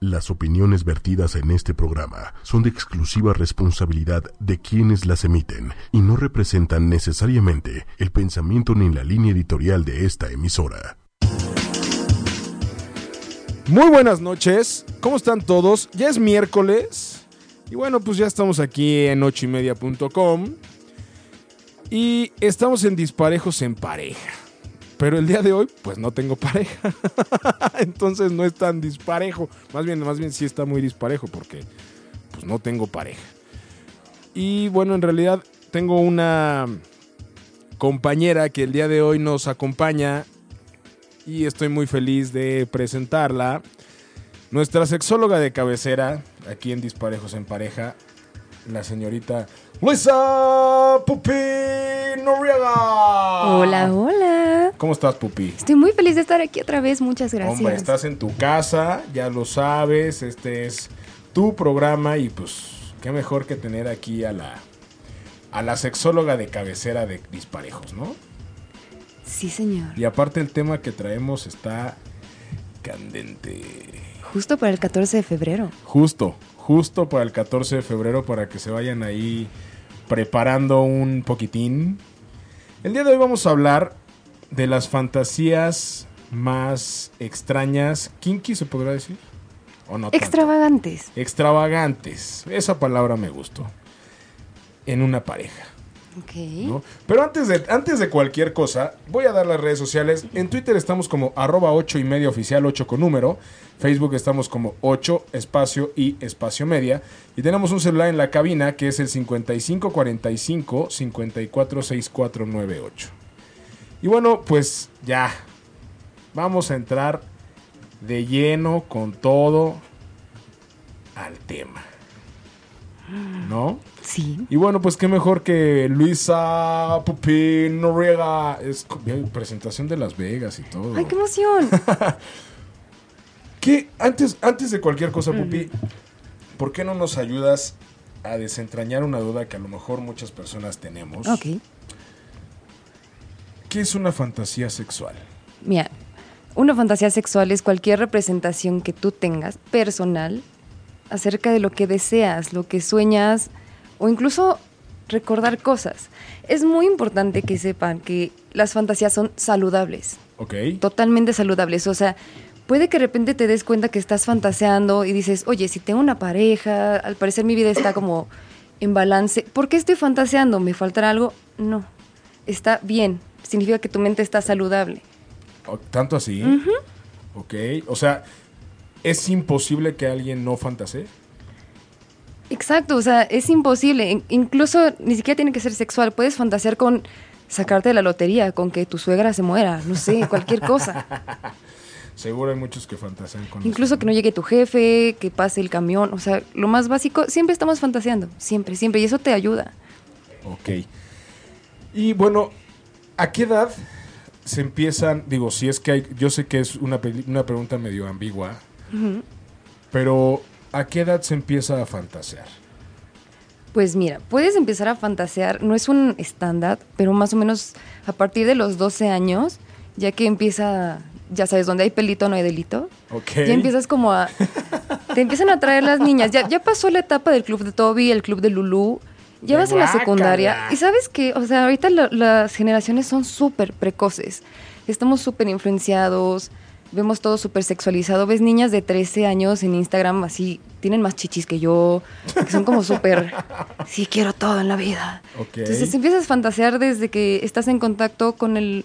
Las opiniones vertidas en este programa son de exclusiva responsabilidad de quienes las emiten y no representan necesariamente el pensamiento ni la línea editorial de esta emisora. Muy buenas noches, ¿cómo están todos? Ya es miércoles y bueno, pues ya estamos aquí en ochoymedia.com y estamos en Disparejos en Pareja. Pero el día de hoy, pues no tengo pareja. Entonces no es tan disparejo. Más bien, más bien sí está muy disparejo porque pues no tengo pareja. Y bueno, en realidad tengo una compañera que el día de hoy nos acompaña y estoy muy feliz de presentarla. Nuestra sexóloga de cabecera, aquí en Disparejos en Pareja, la señorita Luisa Pupi Noriega. Hola, hola. ¿Cómo estás, Pupi? Estoy muy feliz de estar aquí otra vez. Muchas gracias. Hombre, estás en tu casa, ya lo sabes, este es tu programa y pues qué mejor que tener aquí a la a la sexóloga de cabecera de Disparejos, ¿no? Sí, señor. Y aparte el tema que traemos está candente. Justo para el 14 de febrero. Justo, justo para el 14 de febrero para que se vayan ahí preparando un poquitín. El día de hoy vamos a hablar de las fantasías más extrañas, kinky se podrá decir, o no. tanto? Extravagantes. Extravagantes, esa palabra me gustó. En una pareja. Ok. ¿no? Pero antes de, antes de cualquier cosa, voy a dar las redes sociales. En Twitter estamos como arroba 8 y media oficial, 8 con número. Facebook estamos como 8 espacio y espacio media. Y tenemos un celular en la cabina que es el 5545 546498. Y bueno, pues ya. Vamos a entrar de lleno con todo al tema. ¿No? Sí. Y bueno, pues qué mejor que Luisa Pupín Noriega. Es presentación de Las Vegas y todo. ¡Ay, qué emoción! ¿Qué? Antes, antes de cualquier cosa, Pupi, ¿por qué no nos ayudas a desentrañar una duda que a lo mejor muchas personas tenemos? ok. ¿Qué es una fantasía sexual? Mira, una fantasía sexual es cualquier representación que tú tengas personal acerca de lo que deseas, lo que sueñas o incluso recordar cosas. Es muy importante que sepan que las fantasías son saludables. ¿Ok? totalmente saludables. O sea, puede que de repente te des cuenta que estás fantaseando y dices, oye, si tengo una pareja, al parecer mi vida está como en balance. ¿Por qué estoy fantaseando? ¿Me faltará algo? No. Está bien. Significa que tu mente está saludable. ¿O- ¿Tanto así? Ok. O sea, ¿es imposible que alguien no fantasee? Exacto, o sea, es imposible. In- incluso ni siquiera tiene que ser sexual. Puedes fantasear con sacarte de la lotería, con que tu suegra se muera, no sé, cualquier cosa. Seguro hay muchos que fantasean con Incluso que no llegue tu jefe, que pase el camión, o sea, lo más básico, siempre estamos fantaseando, siempre, siempre, y eso te ayuda. Ok. Y bueno, ¿a qué edad se empiezan? Digo, si es que hay. Yo sé que es una, una pregunta medio ambigua. Pero, ¿a qué edad se empieza a fantasear? Pues mira, puedes empezar a fantasear, no es un estándar, pero más o menos a partir de los 12 años, ya que empieza, ya sabes, donde hay pelito no hay delito, Ok. ya empiezas como a... Te empiezan a traer las niñas, ya, ya pasó la etapa del club de Toby, el club de Lulú, ya vas a la secundaria. Y sabes que, o sea, ahorita la- las generaciones son súper precoces, estamos súper influenciados, vemos todo súper sexualizado, ves niñas de 13 años en Instagram así, tienen más chichis que yo, que son como súper, sí, quiero todo en la vida. Entonces empiezas a fantasear desde que estás en contacto con el,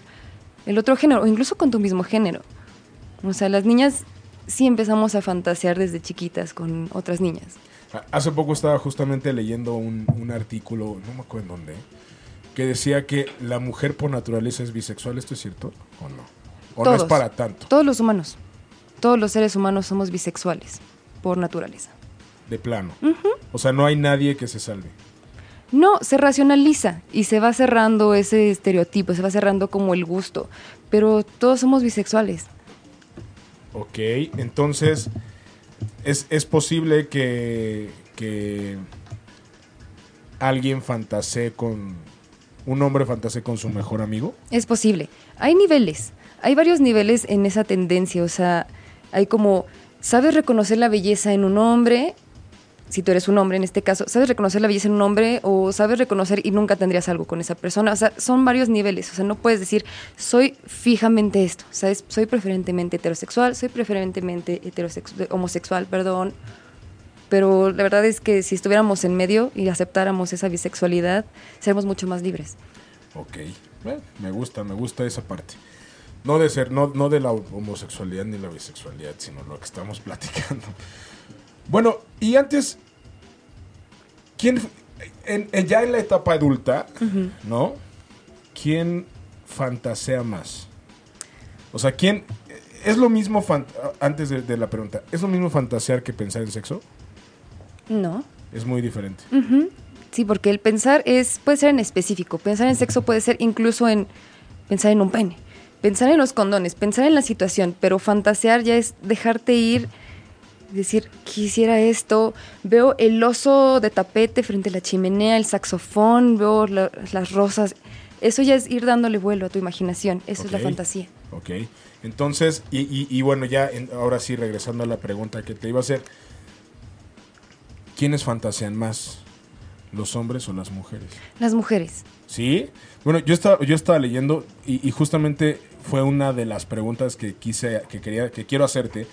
el otro género o incluso con tu mismo género. O sea, las niñas sí empezamos a fantasear desde chiquitas con otras niñas. Hace poco estaba justamente leyendo un, un artículo, no me acuerdo en dónde, que decía que la mujer por naturaleza es bisexual. ¿Esto es cierto o no? ¿O no es Todos. para tanto? Todos los humanos, todos los seres humanos somos bisexuales por naturaleza. De plano. O sea, no hay nadie que se salve. No, se racionaliza y se va cerrando ese estereotipo, se va cerrando como el gusto, pero todos somos bisexuales. Ok, entonces es, es posible que, que alguien fantasee con... Un hombre fantasee con su mejor amigo. Es posible. Hay niveles. Hay varios niveles en esa tendencia. O sea, hay como sabes reconocer la belleza en un hombre, si tú eres un hombre en este caso, sabes reconocer la belleza en un hombre o sabes reconocer y nunca tendrías algo con esa persona. O sea, son varios niveles. O sea, no puedes decir, soy fijamente esto. ¿Sabes? Soy preferentemente heterosexual, soy preferentemente heterosexual, homosexual, perdón. Pero la verdad es que si estuviéramos en medio y aceptáramos esa bisexualidad, seríamos mucho más libres. Ok, me gusta, me gusta esa parte. No de ser, no, no de la homosexualidad ni la bisexualidad, sino lo que estamos platicando. Bueno, y antes, ¿quién, en, en- ya en la etapa adulta, ¿no? ¿Quién fantasea más? O sea, ¿quién... ¿Es lo mismo, antes de, de la pregunta, ¿es lo mismo fantasear que pensar en sexo? No. Es muy diferente. Sí, porque el pensar es puede ser en específico. Pensar en sexo puede ser incluso en pensar en un pene, pensar en los condones, pensar en la situación, pero fantasear ya es dejarte ir, decir, quisiera esto, veo el oso de tapete frente a la chimenea, el saxofón, veo la- las rosas. Eso ya es ir dándole vuelo a tu imaginación, eso es la fantasía. Ok, entonces, y, y- y bueno, ya en- ahora sí, regresando a la pregunta que te iba a hacer, ¿quiénes fantasean más? ¿Los hombres o las mujeres? Las mujeres. ¿Sí? Bueno, yo estaba, yo estaba leyendo y, y justamente fue una de las preguntas que quise, que quería, que quiero hacerte.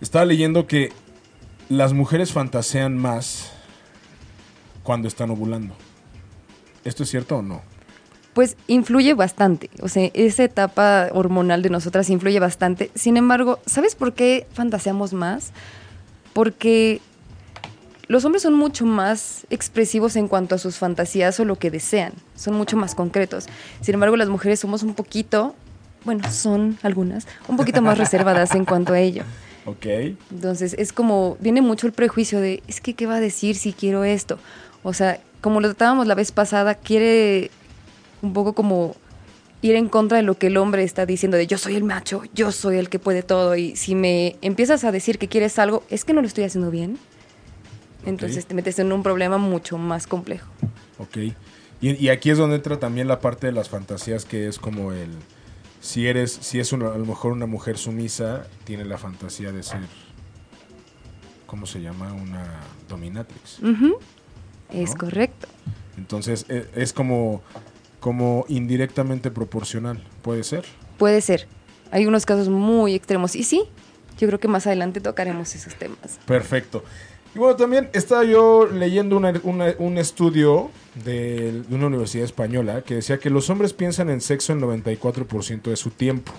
Estaba leyendo que las mujeres fantasean más cuando están ovulando. ¿Esto es cierto o no? Pues influye bastante, o sea, esa etapa hormonal de nosotras influye bastante. Sin embargo, ¿sabes por qué fantaseamos más? Porque los hombres son mucho más expresivos en cuanto a sus fantasías o lo que desean, son mucho más concretos. Sin embargo, las mujeres somos un poquito, bueno, son algunas, un poquito más reservadas en cuanto a ello. Ok. Entonces es como, viene mucho el prejuicio de, es que, ¿qué va a decir si quiero esto? O sea, como lo tratábamos la vez pasada, quiere un poco como ir en contra de lo que el hombre está diciendo, de yo soy el macho, yo soy el que puede todo, y si me empiezas a decir que quieres algo, es que no lo estoy haciendo bien. Entonces te metes en un problema mucho más complejo. Ok. Y, y aquí es donde entra también la parte de las fantasías que es como el... Si eres, si es una- a lo mejor una mujer sumisa, tiene la fantasía de ser... ¿Cómo se llama? Una dominatrix. Es ¿No? correcto. Entonces e- es como, como indirectamente proporcional, puede ser. Puede ser. Hay unos casos muy extremos. Y sí, yo creo que más adelante tocaremos esos temas. Perfecto. Y bueno, también estaba yo leyendo una- una- un estudio de, de una universidad española que decía que los hombres piensan en sexo el 94% de su tiempo.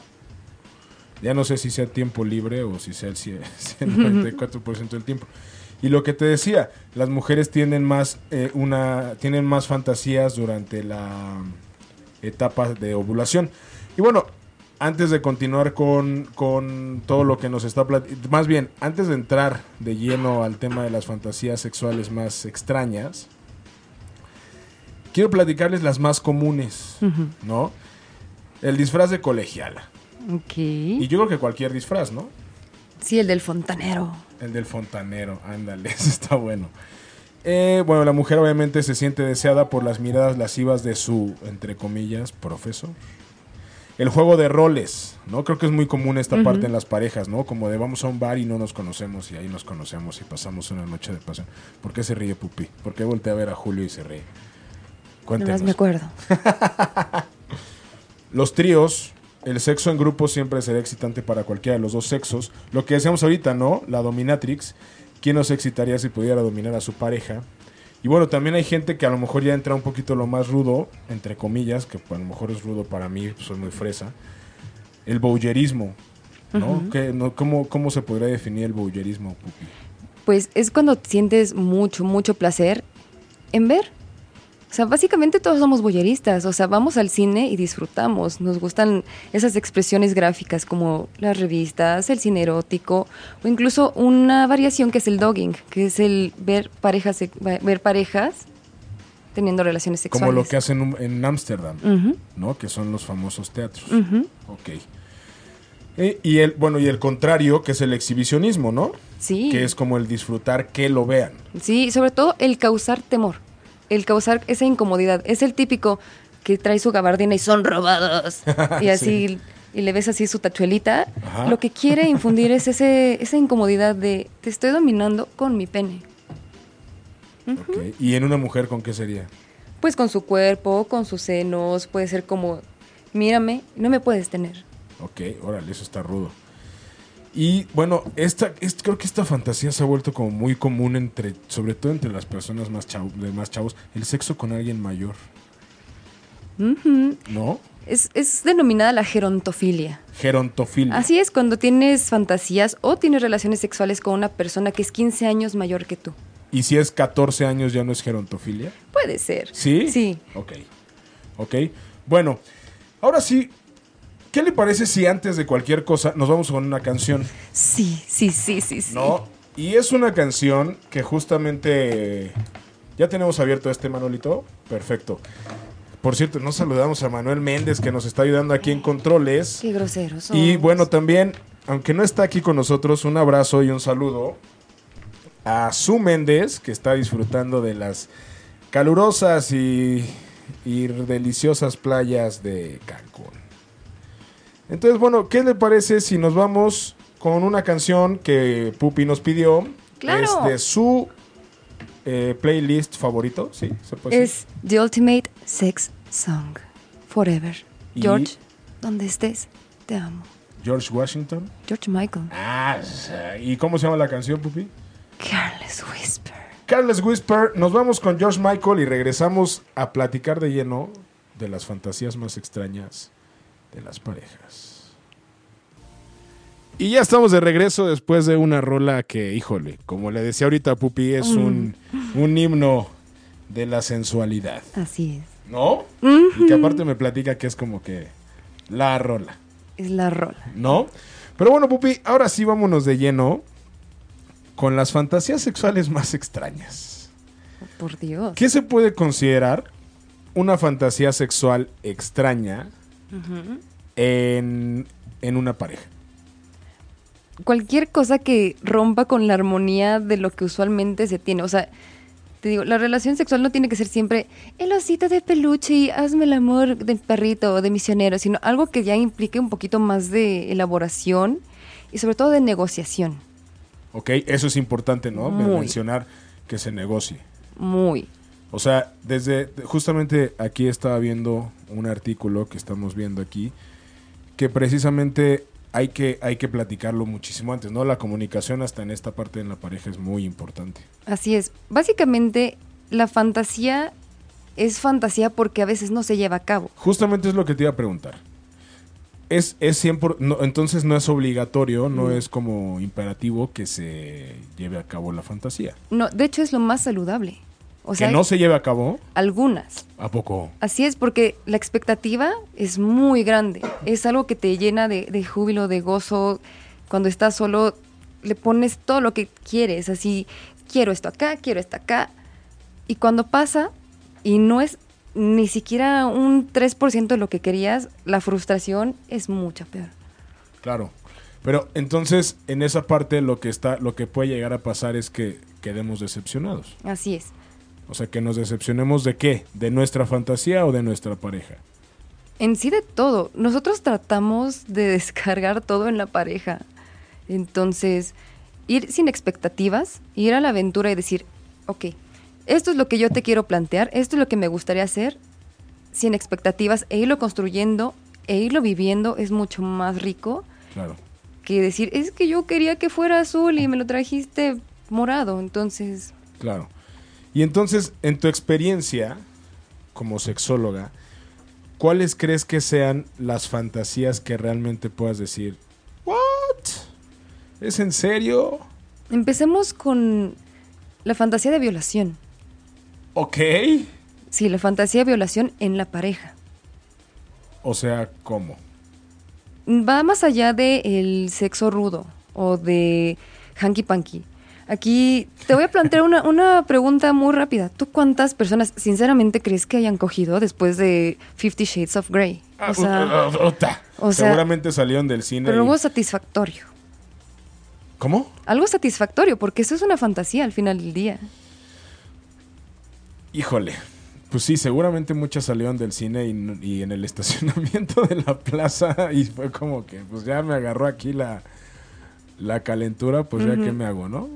Ya no sé si sea tiempo libre o si sea el, si el 94% del tiempo. Y lo que te decía, las mujeres tienen más, eh, una, tienen más fantasías durante la etapa de ovulación. Y bueno, antes de continuar con, con todo lo que nos está platicando, más bien, antes de entrar de lleno al tema de las fantasías sexuales más extrañas, quiero platicarles las más comunes, ¿no? El disfraz de colegiala. Ok. Y yo creo que cualquier disfraz, ¿no? Sí, el del fontanero. El del fontanero, ándale, eso está bueno. Eh, bueno, la mujer obviamente se siente deseada por las miradas lascivas de su, entre comillas, profesor. El juego de roles, ¿no? Creo que es muy común esta parte en las parejas, ¿no? Como de vamos a un bar y no nos conocemos y ahí nos conocemos y pasamos una noche de pasión. ¿Por qué se ríe Pupi? ¿Por qué voltea a ver a Julio y se ríe? Cuéntenos. más me acuerdo. Los tríos, el sexo en grupo siempre será excitante para cualquiera de los dos sexos. Lo que decíamos ahorita, ¿no? La dominatrix. ¿Quién no se excitaría si pudiera dominar a su pareja? Y bueno, también hay gente que a lo mejor ya entra un poquito lo más rudo, entre comillas, que a lo mejor es rudo para mí, soy muy fresa. El bowlerismo, ¿no? ¿Qué- no- cómo, ¿Cómo se podría definir el bowlerismo, Pupi? Pues es cuando sientes mucho, mucho placer en ver. O sea, básicamente todos somos boyeristas. O sea, vamos al cine y disfrutamos. Nos gustan esas expresiones gráficas como las revistas, el cine erótico o incluso una variación que es el dogging, que es el ver parejas, ver parejas teniendo relaciones sexuales. Como lo que hacen en Ámsterdam, ¿no? Que son los famosos teatros. Ok. Eh, y el, bueno, y el contrario, que es el exhibicionismo, ¿no? Sí. Que es como el disfrutar que lo vean. Sí, sobre todo el causar temor, el causar esa incomodidad. Es el típico que trae su gabardina y son robados. Y así y le ves así su tachuelita, Ajá. lo que quiere infundir es ese, esa incomodidad de te estoy dominando con mi pene. ¿Y en una mujer con qué sería? Pues con su cuerpo, con sus senos, puede ser como, mírame, no me puedes tener. Ok, órale, eso está rudo. Y bueno, esta, es- creo que esta fantasía se ha vuelto como muy común entre, sobre todo entre las personas más, de más chavos, el sexo con alguien mayor. ¿No? es, es denominada la gerontofilia. Gerontofilia. Así es, cuando tienes fantasías o tienes relaciones sexuales con una persona que es 15 años mayor que tú. ¿Y si es 14 años ya no es gerontofilia? Puede ser. ¿Sí? Sí. Ok. Ok. Bueno, ahora sí, ¿qué le parece si antes de cualquier cosa nos vamos con una canción? Sí, sí, sí, sí, sí. ¿No? Y es una canción que justamente... ¿Ya tenemos abierto este, Manolito? Perfecto. Por cierto, no saludamos a Manuel Méndez que nos está ayudando aquí en Controles. Qué groseros. Y bueno, también, aunque no está aquí con nosotros, un abrazo y un saludo a Su Méndez, que está disfrutando de las calurosas y, y deliciosas playas de Cancún. Entonces, bueno, ¿qué le parece si nos vamos con una canción que Pupi nos pidió? Claro. Es de su eh, playlist favorito, ¿sí? ¿Se puede decir? Es The Ultimate Sex Song. Forever. Y- George, donde estés, te amo. George Washington. George Michael. Ah, ¿y cómo se llama la canción, Pupi? Careless Whisper. Carles Whisper, nos vamos con George Michael y regresamos a platicar de lleno de las fantasías más extrañas de las parejas. Y ya estamos de regreso después de una rola que, híjole, como le decía ahorita a Pupi, es un, un himno de la sensualidad, Así es. ¿no? Y que aparte me platica que es como que la rola. Es la rola. ¿no? Pero bueno, Pupi, ahora sí vámonos de lleno con las fantasías sexuales más extrañas. Por Dios. ¿Qué se puede considerar una fantasía sexual extraña en, en una pareja? Cualquier cosa que rompa con la armonía de lo que usualmente se tiene. O sea, te digo, la relación sexual no tiene que ser siempre el osito de peluche y hazme el amor de perrito o de misionero, sino algo que ya implique un poquito más de elaboración y sobre todo de negociación. ¿Ok? Eso es importante, ¿no? Muy. Mencionar que se negocie. Muy. O sea, desde justamente aquí estaba viendo un artículo que estamos viendo aquí que precisamente hay que hay que platicarlo muchísimo antes, ¿no? La comunicación hasta en esta parte en la pareja es muy importante. Así es. Básicamente, la fantasía es fantasía porque a veces no se lleva a cabo. Justamente es lo que te iba a preguntar. Es, es 100 no, entonces no es obligatorio, no es como imperativo que se lleve a cabo la fantasía. No, de hecho es lo más saludable. O sea, que no se lleve a cabo, algunas. ¿a poco? Así es, porque la expectativa es muy grande. Es algo que te llena de, de júbilo, de gozo. Cuando estás solo, le pones todo lo que quieres. Así, quiero esto acá, quiero esto acá. Y cuando pasa, y no es ni siquiera un 3% de lo que querías, la frustración es mucho peor. Claro. Pero entonces, en esa parte lo que está, lo que puede llegar a pasar es que quedemos decepcionados. Así es. O sea, que nos decepcionemos de qué? ¿De nuestra fantasía o de nuestra pareja? En sí de todo. Nosotros tratamos de descargar todo en la pareja. Entonces, ir sin expectativas, ir a la aventura y decir, ok, esto es lo que yo te quiero plantear, esto es lo que me gustaría hacer, sin expectativas, e irlo construyendo, e irlo viviendo es mucho más rico Claro. que decir, es que yo quería que fuera azul y me lo trajiste morado. Entonces, Claro. Y entonces, en tu experiencia como sexóloga, ¿cuáles crees que sean las fantasías que realmente puedas decir, ¿what? ¿Es en serio? empecemos con la fantasía de violación. Ok. Sí, la fantasía de violación en la pareja. O sea, ¿cómo? va más allá del sexo rudo o de hanky panky. Aquí te voy a plantear una, una pregunta muy rápida. ¿Tú cuántas personas sinceramente crees que hayan cogido después de Fifty Shades of Grey? Ah, O sea, uh, uh, uh, o sea, Seguramente salieron del cine. pero y- algo satisfactorio. ¿Cómo? Algo satisfactorio, porque eso es una fantasía al final del día. Híjole. Pues sí, seguramente muchas salieron del cine y, y en el estacionamiento de la plaza y fue como que, pues ya me agarró aquí la, la calentura, pues ya qué me hago, ¿no?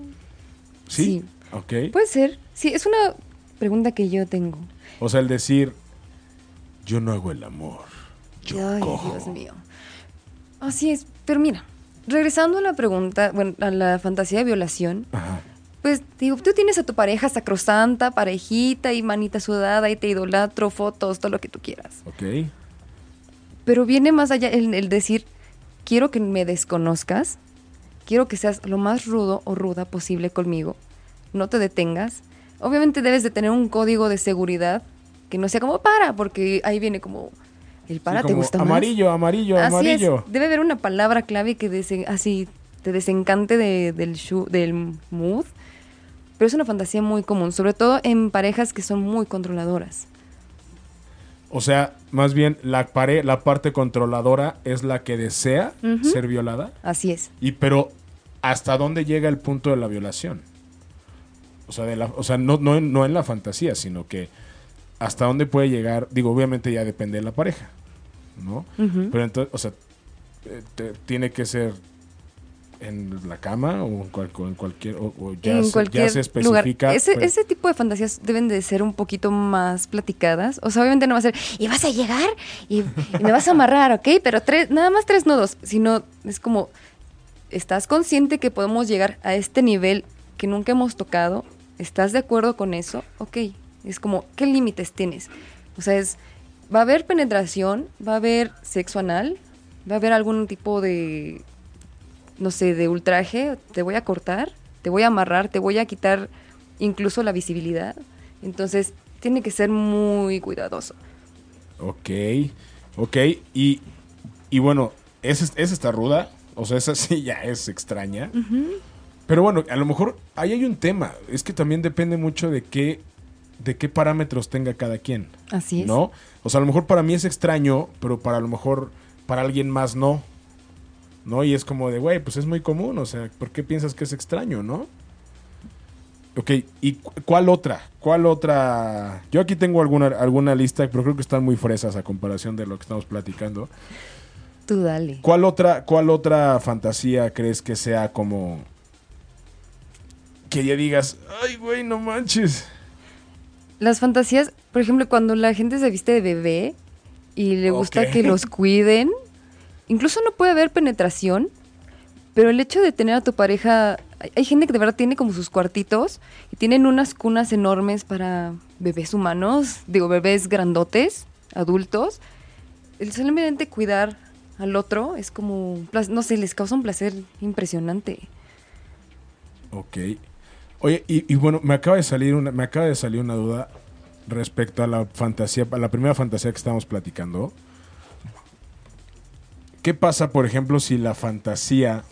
Sí. Sí. Ok. Puede ser. Sí, es una pregunta que yo tengo. O sea, el decir, yo no hago el amor, yo Ay, cojo. Dios mío. Así es. Pero mira, regresando a la pregunta, bueno, a la fantasía de violación, Ajá. pues digo, tú tienes a tu pareja sacrosanta, parejita y manita sudada y te idolatro, fotos, todo lo que tú quieras. Ok. Pero viene más allá el, el decir, quiero que me desconozcas, quiero que seas lo más rudo o ruda posible conmigo, no te detengas. Obviamente debes de tener un código de seguridad que no sea como para, porque ahí viene como el para Sí, te gusta más. Amarillo, amarillo, Así amarillo. es, debe haber una palabra clave que así te desencante de- del, shu- del mood. Pero es una fantasía muy común, sobre todo en parejas que son muy controladoras. O sea, más bien la pare la parte controladora es la que desea ser violada. Así es. Y pero ¿hasta dónde llega el punto de la violación? O sea, de la, o sea no, no, en, no en la fantasía, sino que hasta dónde puede llegar, digo, obviamente ya depende de la pareja, ¿no? Pero entonces, o sea, eh, te- tiene que ser en la cama o en, cual- en cualquier, o, o ya, en se, cualquier ya se lugar. especifica. Ese, pero- ese tipo de fantasías deben de ser un poquito más platicadas. O sea, obviamente no va a ser, y vas a llegar y, y me vas a amarrar, ¿ok? Pero tres, nada más tres nudos. Sino es como, ¿estás consciente que podemos llegar a este nivel que nunca hemos tocado? ¿Estás de acuerdo con eso? Ok. Es como, ¿qué límites tienes? O sea, es, va a haber penetración, va a haber sexo anal, va a haber algún tipo de no sé, de ultraje, te voy a cortar, te voy a amarrar, te voy a quitar incluso la visibilidad. Entonces, tiene que ser muy cuidadoso. Ok, ok. Y, y bueno, esa, esa está ruda. O sea, esa sí ya es extraña. Pero bueno, a lo mejor ahí hay un tema. Es que también depende mucho de qué, de qué parámetros tenga cada quien. Así es. ¿No? O sea, a lo mejor para mí es extraño, pero para a lo mejor para alguien más no. ¿No? Y es como de, güey, pues es muy común. O sea, ¿por qué piensas que es extraño, no? Ok, ¿y cu- cuál otra? ¿Cuál otra? Yo aquí tengo alguna, alguna lista, pero creo que están muy fresas a comparación de lo que estamos platicando. Tú dale. ¿Cuál otra, cuál otra fantasía crees que sea como que ya digas, ay, güey, no manches? Las fantasías, por ejemplo, cuando la gente se viste de bebé y le gusta que los cuiden, incluso no puede haber penetración, pero el hecho de tener a tu pareja, hay, gente que de verdad tiene como sus cuartitos y tienen unas cunas enormes para bebés humanos, digo, bebés grandotes, adultos. El solamente cuidar al otro es como, no sé, les causa un placer impresionante. Ok. Oye, y, y bueno, me acaba de salir una, me acaba de salir una duda respecto a la fantasía, la primera fantasía que estábamos platicando. ¿Qué pasa, por ejemplo, si la fantasía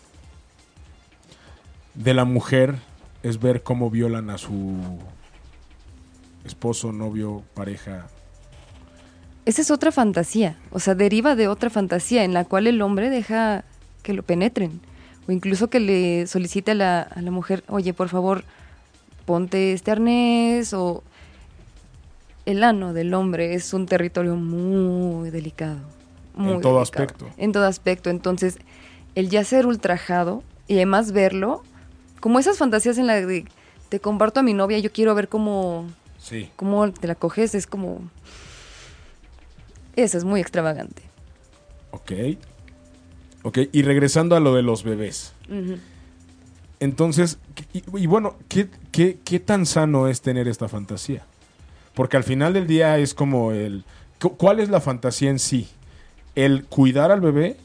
de la mujer es ver cómo violan a su esposo, novio, pareja? Esa es otra fantasía, o sea, deriva de otra fantasía en la cual el hombre deja que lo penetren, o incluso que le solicite a la, a la mujer, oye, por favor, ponte este arnés, o el ano del hombre es un territorio muy delicado. muy En todo delicado, aspecto. En todo aspecto, entonces, el ya ser ultrajado y además verlo, como esas fantasías en las de, te comparto a mi novia, yo quiero ver cómo Sí. cómo te la coges es como... Eso es muy extravagante. Ok. Ok, y regresando a lo de los bebés. Entonces, y, y bueno, ¿qué, qué, qué tan sano es tener esta fantasía? Porque al final del día es como el... cu- ¿Cuál es la fantasía en sí? ¿El cuidar al bebé?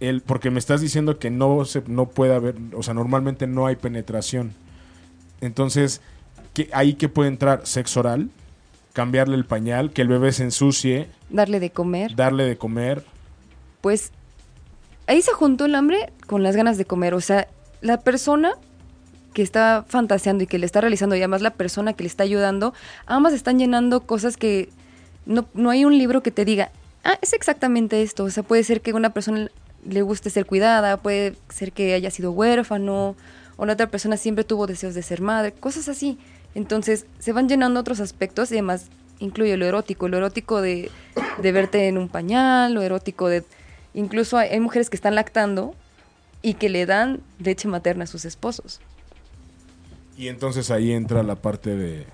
El, porque me estás diciendo que no, se, no puede haber, o sea, normalmente no hay penetración. Entonces, ¿qué, ¿ahí qué puede entrar? ¿Sexo oral? ¿Cambiarle el pañal? ¿Que el bebé se ensucie? Darle de comer. ¿Darle de comer? Pues ahí se juntó el hambre con las ganas de comer. O sea, la persona que está fantaseando y que le está realizando, y además la persona que le está ayudando, ambas están llenando cosas que no, no hay un libro que te diga, ah, es exactamente esto. O sea, puede ser que una persona le guste ser cuidada, puede ser que haya sido huérfano, o la otra persona siempre tuvo deseos de ser madre, cosas así. Entonces se van llenando otros aspectos y además incluye lo erótico, lo erótico de, de verte en un pañal, lo erótico de... Incluso hay, hay mujeres que están lactando y que le dan leche materna a sus esposos, Y entonces ahí entra la parte de,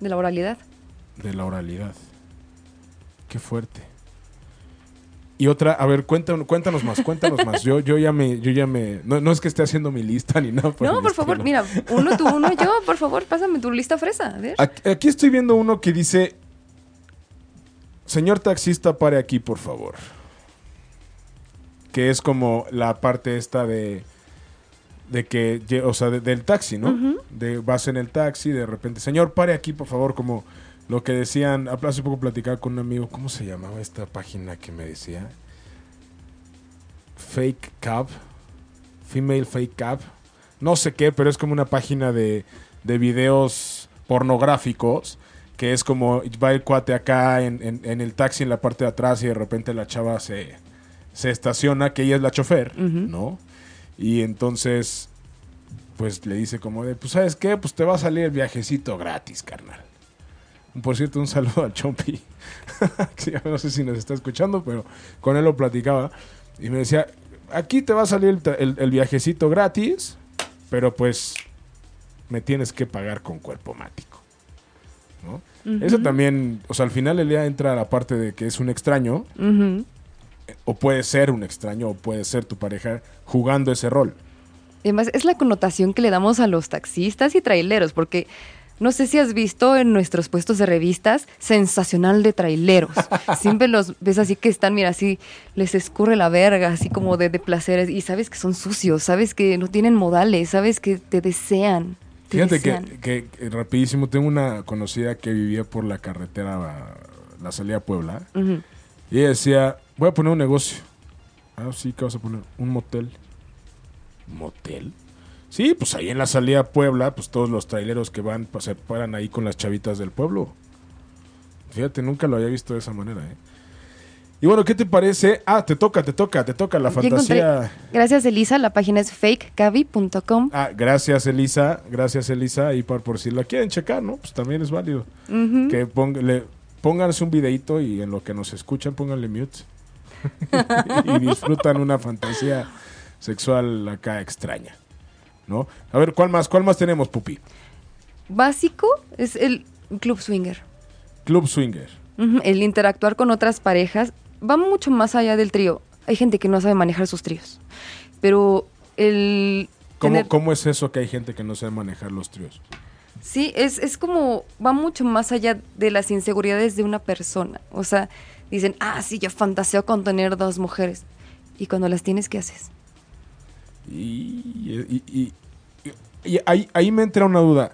de la oralidad. de la oralidad. Qué fuerte. Y otra, a ver, cuéntanos, cuéntanos más, cuéntanos más. Yo, yo ya me, yo ya me, no, no es que esté haciendo mi lista ni nada. No, el por favor, estilo. mira, uno tú, uno yo, por favor, pásame tu lista fresa, a ver. Aquí, aquí estoy viendo uno que dice, señor taxista, pare aquí, por favor. Que es como la parte esta de, de que, o sea, de- del taxi, ¿no? De vas en el taxi, de repente, señor, pare aquí, por favor, como lo que decían, hace poco platicaba con un amigo, ¿cómo se llamaba esta página que me decía? Fake Cab, Female Fake Cab, no sé qué, pero es como una página de, de videos pornográficos que es como va el cuate acá en, en- en el taxi en la parte de atrás y de repente la chava se, se estaciona, que ella es la chofer. ¿no? Y entonces, pues le dice como de, pues sabes qué, pues te va a salir el viajecito gratis, carnal. Por cierto, un saludo al Chompi. No sé si nos está escuchando, pero con él lo platicaba. Y me decía, aquí te va a salir el, tra- el- el viajecito gratis, pero pues me tienes que pagar con cuerpo mático. ¿no? Eso también, o sea, al final el día entra la parte de que es un extraño. O puede ser un extraño, o puede ser tu pareja jugando ese rol. Además, es la connotación que le damos a los taxistas y traileros, porque no sé si has visto en nuestros puestos de revistas, sensacional de traileros. Siempre los ves así que están, mira, así les escurre la verga, así como de, de placeres, y sabes que son sucios, sabes que no tienen modales, sabes que te desean. te Fíjate que, desean. que, que rapidísimo, tengo una conocida que vivía por la carretera, la salida a Puebla, Ujú. Y ella decía, voy a poner un negocio. Ah, sí, ¿qué vas a poner? Un motel. ¿Motel? Sí, pues ahí en la salida a Puebla, pues todos los traileros que van, pues se paran ahí con las chavitas del pueblo. Fíjate, nunca lo había visto de esa manera, ¿eh? Y bueno, ¿qué te parece? Ah, te toca, te toca, te toca la fantasía. Gracias, Elisa. La página es fakecavi.com. Ah, gracias Elisa, gracias Elisa. Y por, por si la quieren checar, ¿no? Pues también es válido. Que ponga- le- pónganse un videito y en lo que nos escuchan, pónganle mute. y disfrutan una fantasía sexual acá extraña. ¿No? A ver, ¿cuál más? ¿Cuál más tenemos, Pupi? Básico es el club swinger. Club Swinger. El interactuar con otras parejas va mucho más allá del trío. Hay gente que no sabe manejar sus tríos. Pero el... ¿Cómo, tener- ¿Cómo es eso que hay gente que no sabe manejar los tríos? Sí, es, es como... Va mucho más allá de las inseguridades de una persona. O sea, dicen, ah, sí, yo fantaseo con tener dos mujeres. Y cuando las tienes, ¿qué haces? Y, y- y- y ahí, ahí me entra una duda.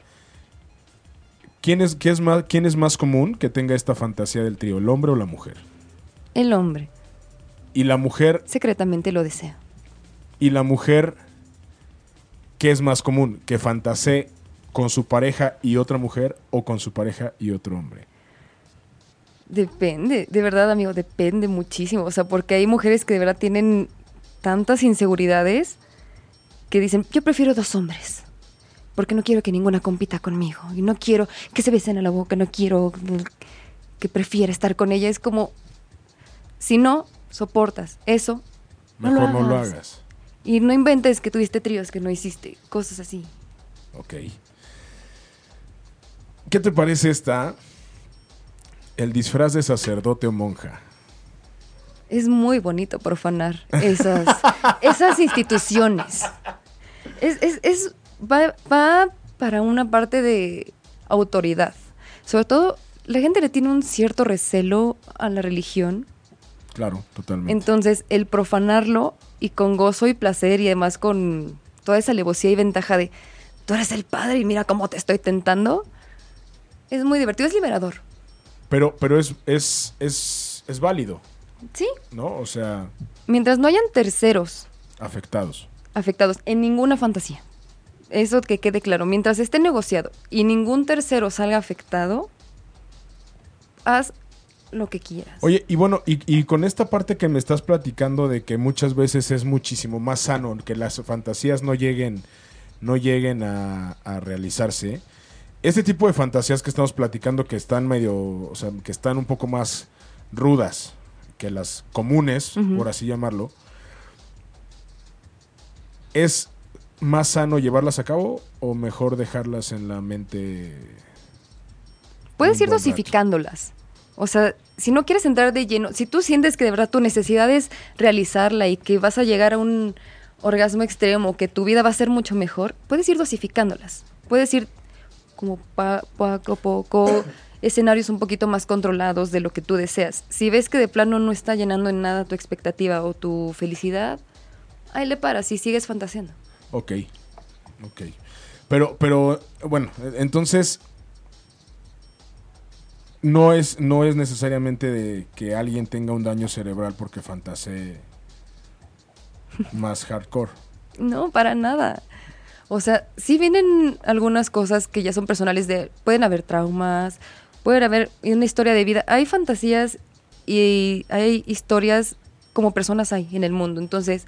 ¿Quién es, qué es más, ¿Quién es más común que tenga esta fantasía del trío, el hombre o la mujer? El hombre Y la mujer, secretamente lo desea. y la mujer, ¿qué es más común? ¿Que fantasee con su pareja y otra mujer o con su pareja y otro hombre? Depende, de verdad, amigo, depende muchísimo. O sea, porque hay mujeres que de verdad tienen tantas inseguridades que dicen, yo prefiero dos hombres. Porque no quiero que ninguna compita conmigo. Y no quiero que se besen a la boca, no quiero que prefiera estar con ella. Es como, si no soportas eso, no lo Mejor no lo hagas. hagas. y no inventes que tuviste tríos que no hiciste, cosas así. Ok. ¿Qué te parece esta? El disfraz de sacerdote o monja. Es muy bonito profanar esas, esas instituciones. Es, es, es- va, va para una parte de autoridad. Sobre todo, la gente le tiene un cierto recelo a la religión. Claro, totalmente. Entonces, el profanarlo y con gozo y placer y además con toda esa alevosía y ventaja de tú eres el padre y mira cómo te estoy tentando, es muy divertido, es liberador. Pero, pero es, es, es, es válido, Sí, ¿no? O sea, mientras no hayan terceros afectados. afectados en ninguna fantasía. Eso que quede claro. Mientras esté negociado y ningún tercero salga afectado, haz lo que quieras. Oye, y bueno, y, y con esta parte que me estás platicando de que muchas veces es muchísimo más sano que las fantasías no lleguen, no lleguen a, a realizarse, este tipo de fantasías que estamos platicando que están medio, o sea, que están un poco más rudas que las comunes, por así llamarlo, ¿es más sano llevarlas a cabo o mejor dejarlas en la mente? Puedes ir dosificándolas. O sea, si no quieres entrar de lleno, si tú sientes que de verdad tu necesidad es realizarla y que vas a llegar a un orgasmo extremo, que tu vida va a ser mucho mejor, puedes ir dosificándolas. Puedes ir como pa- poco a poco, escenarios un poquito más controlados de lo que tú deseas. Si ves que de plano no está llenando en nada tu expectativa o tu felicidad, ahí le paras y sigues fantaseando. Ok, ok. Pero, pero, bueno, entonces no es, no es necesariamente de que alguien tenga un daño cerebral porque fantasee más hardcore. No, para nada. O sea, sí vienen algunas cosas que ya son personales de, pueden haber traumas, puede haber una historia de vida. Hay fantasías y hay historias como personas hay en el mundo. Entonces,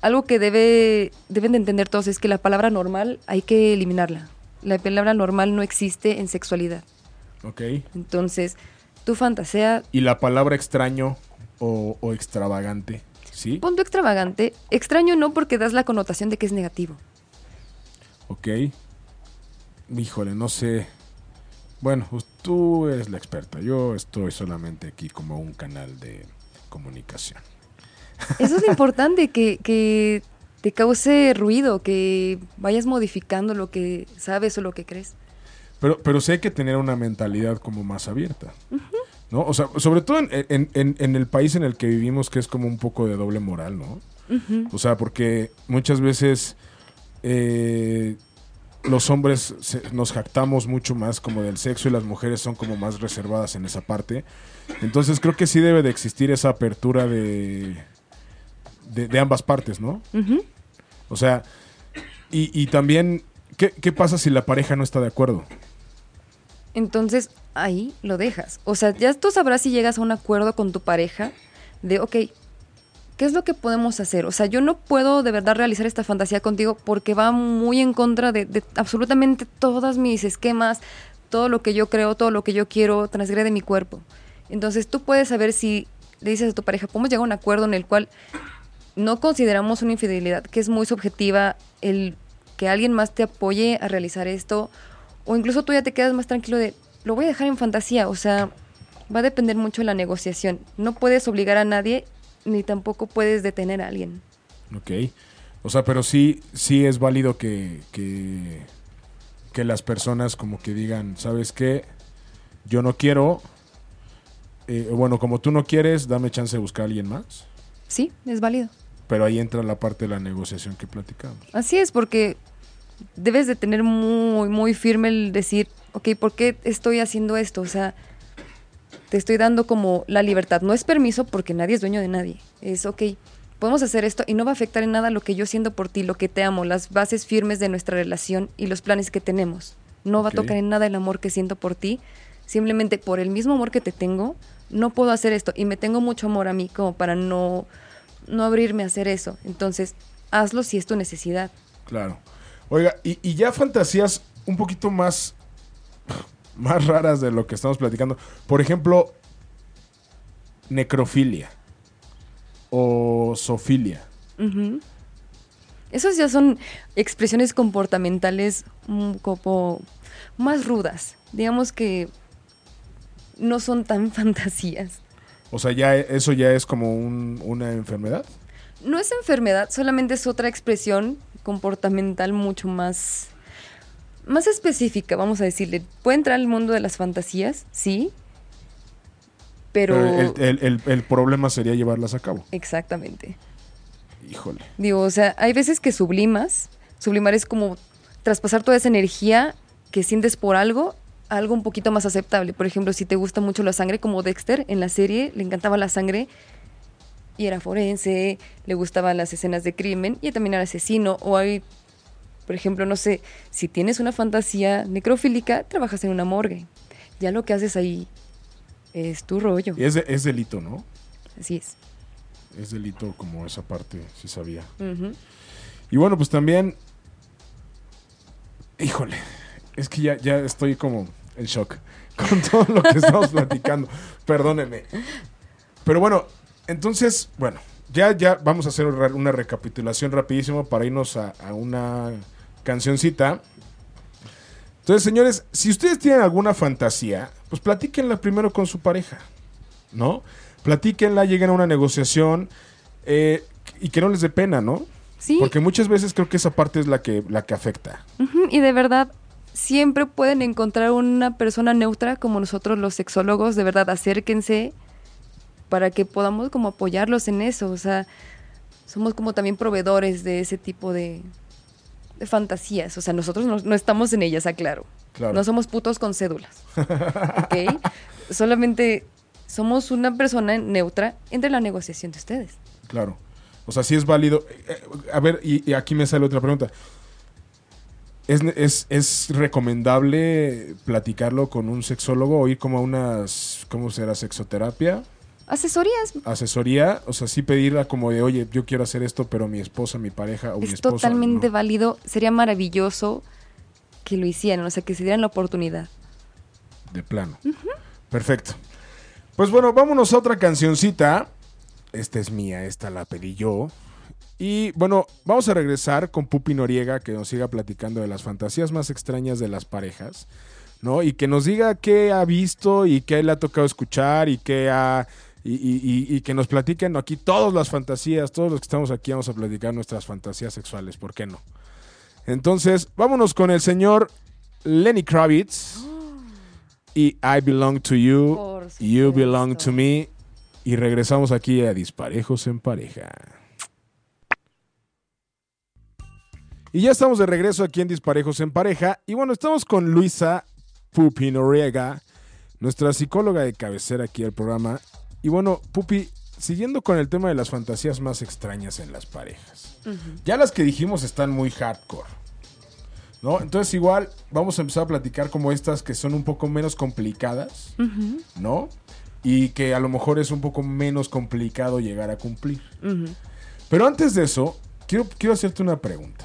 algo que debe, deben de entender todos es que la palabra normal hay que eliminarla. La palabra normal no existe en sexualidad. Ok. Entonces, tu fantasea, Y la palabra extraño o, o extravagante, ¿sí? punto extravagante, extraño no porque das la connotación de que es negativo. Ok. Híjole, no sé. Bueno, pues tú eres la experta. Yo estoy solamente aquí como un canal de comunicación. Eso es lo importante, que, que te cause ruido, que vayas modificando lo que sabes o lo que crees. Pero, pero sí hay que tener una mentalidad como más abierta. ¿No? O sea, sobre todo en, en- en- en el país en el que vivimos, que es como un poco de doble moral, ¿no? O sea, porque muchas veces eh, los hombres se- nos jactamos mucho más como del sexo y las mujeres son como más reservadas en esa parte. Entonces creo que sí debe de existir esa apertura de, de, de ambas partes, ¿no? O sea, y, y también, ¿qué, ¿qué pasa si la pareja no está de acuerdo? Entonces ahí lo dejas. O sea, ya tú sabrás si llegas a un acuerdo con tu pareja de, ok, ¿qué es lo que podemos hacer? O sea, yo no puedo de verdad realizar esta fantasía contigo porque va muy en contra de, absolutamente todos mis esquemas, todo lo que yo creo, todo lo que yo quiero, transgrede mi cuerpo. Entonces tú puedes saber si le dices a tu pareja, podemos llegar a un acuerdo en el cual no consideramos una infidelidad, que es muy subjetiva el que alguien más te apoye a realizar esto, o incluso tú ya te quedas más tranquilo de, lo voy a dejar en fantasía, o sea, va a depender mucho de la negociación. No puedes obligar a nadie, ni tampoco puedes detener a alguien. Ok. O sea, pero sí, sí es válido que, que, que las personas como que digan, ¿sabes qué? Yo no quiero. eh, bueno, como tú no quieres, dame chance de buscar a alguien más. Sí, es válido. Pero ahí entra la parte de la negociación que platicamos. Así es, porque debes de tener muy, muy firme el decir, ok, ¿por qué estoy haciendo esto? O sea, te estoy dando como la libertad. No es permiso porque nadie es dueño de nadie. Es, ok, podemos hacer esto y no va a afectar en nada lo que yo siento por ti, lo que te amo, las bases firmes de nuestra relación y los planes que tenemos. No va a tocar en nada el amor que siento por ti. Simplemente por el mismo amor que te tengo, no puedo hacer esto. Y me tengo mucho amor a mí como para no, no abrirme a hacer eso. Entonces, hazlo si es tu necesidad. Claro. Oiga, y, y ya fantasías un poquito más, más raras de lo que estamos platicando. Por ejemplo, necrofilia o sofilia. Ujú. Esos ya son expresiones comportamentales mm, como más rudas. Digamos que no son tan fantasías. O sea, ya eso ya es como un- una enfermedad. No es enfermedad, solamente es otra expresión comportamental mucho más, más específica, vamos a decirle. Puede entrar al mundo de las fantasías, sí, pero... el, el- el- el problema sería llevarlas a cabo. Exactamente. Híjole. Digo, o sea, hay veces que sublimas. Sublimar es como traspasar toda esa energía que sientes por algo a algo un poquito más aceptable. Por ejemplo, si te gusta mucho la sangre, como Dexter en la serie, le encantaba la sangre y era forense, le gustaban las escenas de crimen y también era asesino. O hay, por ejemplo, no sé, si tienes una fantasía necrofílica, trabajas en una morgue. Ya lo que haces ahí es tu rollo. Es, es delito, ¿no? Así es. Es delito como esa parte, si sabía. Y bueno, pues también, híjole, Es que ya, ya estoy como en shock con todo lo que estamos platicando. Perdónenme. Pero bueno, entonces, bueno, ya, ya vamos a hacer una recapitulación rapidísimo para irnos a, a una cancioncita. Entonces, señores, si ustedes tienen alguna fantasía, pues platíquenla primero con su pareja, ¿no? Platíquenla, lleguen a una negociación eh, y que no les dé pena, ¿no? Sí. Porque muchas veces creo que esa parte es la que, la que afecta. Y de verdad, siempre pueden encontrar una persona neutra como nosotros los sexólogos. De verdad, acérquense para que podamos como apoyarlos en eso. O sea, somos como también proveedores de ese tipo de, de fantasías. O sea, nosotros no, no estamos en ellas, aclaro. Claro. No somos putos con cédulas. ¿Ok? Solamente somos una persona neutra entre la negociación de ustedes. Claro. O sea, sí es válido. Eh, a ver, y, y aquí me sale otra pregunta. ¿Es, ne- es, es recomendable platicarlo con un sexólogo o ir como a unas, ¿cómo será? Sexoterapia, Asesorías asesoría, o sea, sí pedirla como de, oye, yo quiero hacer esto, pero mi esposa, mi pareja o mi es esposo. totalmente no". válido. Sería maravilloso que lo hicieran, o sea, que se dieran la oportunidad. De plano. Perfecto. Pues bueno, vámonos a otra cancioncita. Esta es mía, esta la pedí yo. Y bueno, vamos a regresar con Pupi Noriega, que nos siga platicando de las fantasías más extrañas de las parejas, ¿no? Y que nos diga qué ha visto y qué le ha tocado escuchar y qué ha... Y, y- y- y que nos platiquen aquí todas las fantasías, todos los que estamos aquí vamos a platicar nuestras fantasías sexuales, ¿por qué no? Entonces, vámonos con el señor Lenny Kravitz y I Belong to You, You. Belong to Me y regresamos aquí a Disparejos en Pareja. Y ya estamos de regreso aquí en Disparejos en Pareja y bueno, estamos con Luisa Pupi Noriega, nuestra psicóloga de cabecera aquí del programa. Y bueno, Pupi, siguiendo con el tema de las fantasías más extrañas en las parejas. Ya las que dijimos están muy hardcore. ¿No? Entonces igual vamos a empezar a platicar como estas que son un poco menos complicadas, ¿no? Y que a lo mejor es un poco menos complicado llegar a cumplir. Pero antes de eso, quiero, quiero hacerte una pregunta.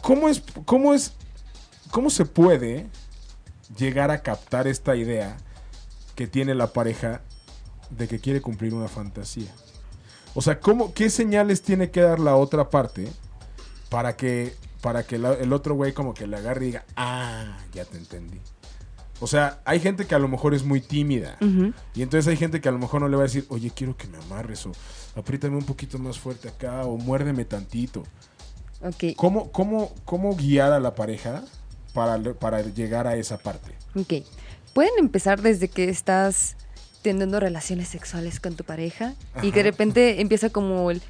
¿Cómo es, cómo es, cómo se puede llegar a captar esta idea que tiene la pareja de que quiere cumplir una fantasía? O sea, ¿cómo, ¿qué señales tiene que dar la otra parte para que, para que la- el otro güey como que le agarre y diga, ah, ya te entendí? O sea, hay gente que a lo mejor es muy tímida. Y entonces hay gente que a lo mejor no le va a decir, oye, quiero que me amarres, o apriétame un poquito más fuerte acá, o muérdeme tantito. Ok, ¿Cómo, cómo, cómo guiar a la pareja para, para llegar a esa parte? ok. Pueden empezar desde que estás teniendo relaciones sexuales con tu pareja y que de repente empieza como el,